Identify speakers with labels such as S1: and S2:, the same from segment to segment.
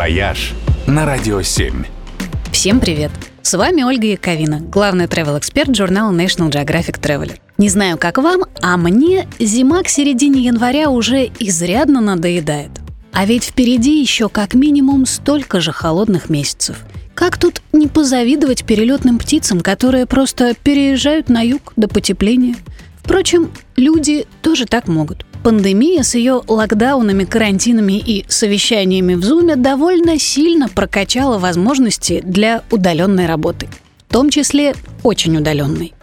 S1: «Вояж» на Радио 7.
S2: Всем привет! С вами Ольга Яковина, главный travel-эксперт журнала National Geographic Traveler. Не знаю, как вам, а мне зима к середине января уже изрядно надоедает. А ведь впереди еще как минимум столько же холодных месяцев. Как тут не позавидовать перелетным птицам, которые просто переезжают на юг до потепления? Впрочем, люди тоже так могут. Пандемия с ее локдаунами, карантинами и совещаниями в Зуме довольно сильно прокачала возможности для удаленной работы, в том числе очень удаленной.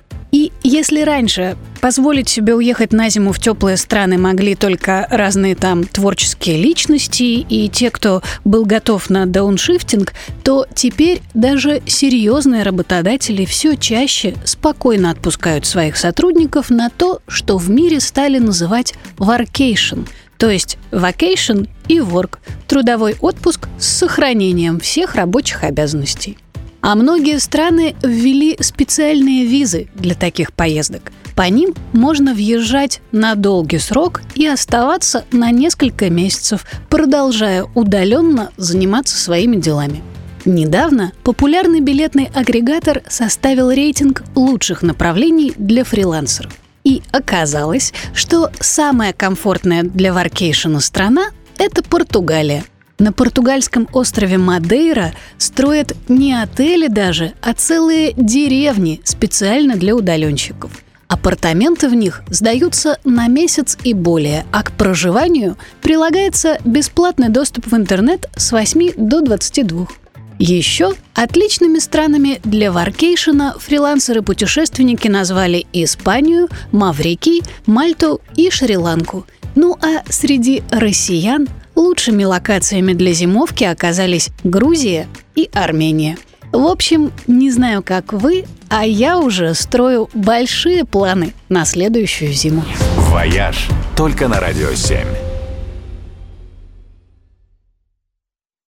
S2: Если раньше позволить себе уехать на зиму в теплые страны могли только разные там творческие личности и те, кто был готов на дауншифтинг, то теперь даже серьезные работодатели все чаще спокойно отпускают своих сотрудников на то, что в мире стали называть «workation», то есть vacation и work – трудовой отпуск с сохранением всех рабочих обязанностей. А многие страны ввели специальные визы для таких поездок. По ним можно въезжать на долгий срок и оставаться на несколько месяцев, продолжая удаленно заниматься своими делами. Недавно популярный билетный агрегатор составил рейтинг лучших направлений для фрилансеров. И оказалось, что самая комфортная для варкейшена страна – это Португалия – на португальском острове Мадейра строят не отели даже, а целые деревни специально для удаленщиков. Апартаменты в них сдаются на месяц и более, а к проживанию прилагается бесплатный доступ в интернет с 8 до 22. Еще отличными странами для варкейшена фрилансеры-путешественники назвали Испанию, Маврикий, Мальту и Шри-Ланку. Ну а среди россиян Лучшими локациями для зимовки оказались Грузия и Армения. В общем, не знаю, как вы, а я уже строю большие планы на следующую зиму.
S1: «Вояж» только на «Радио 7».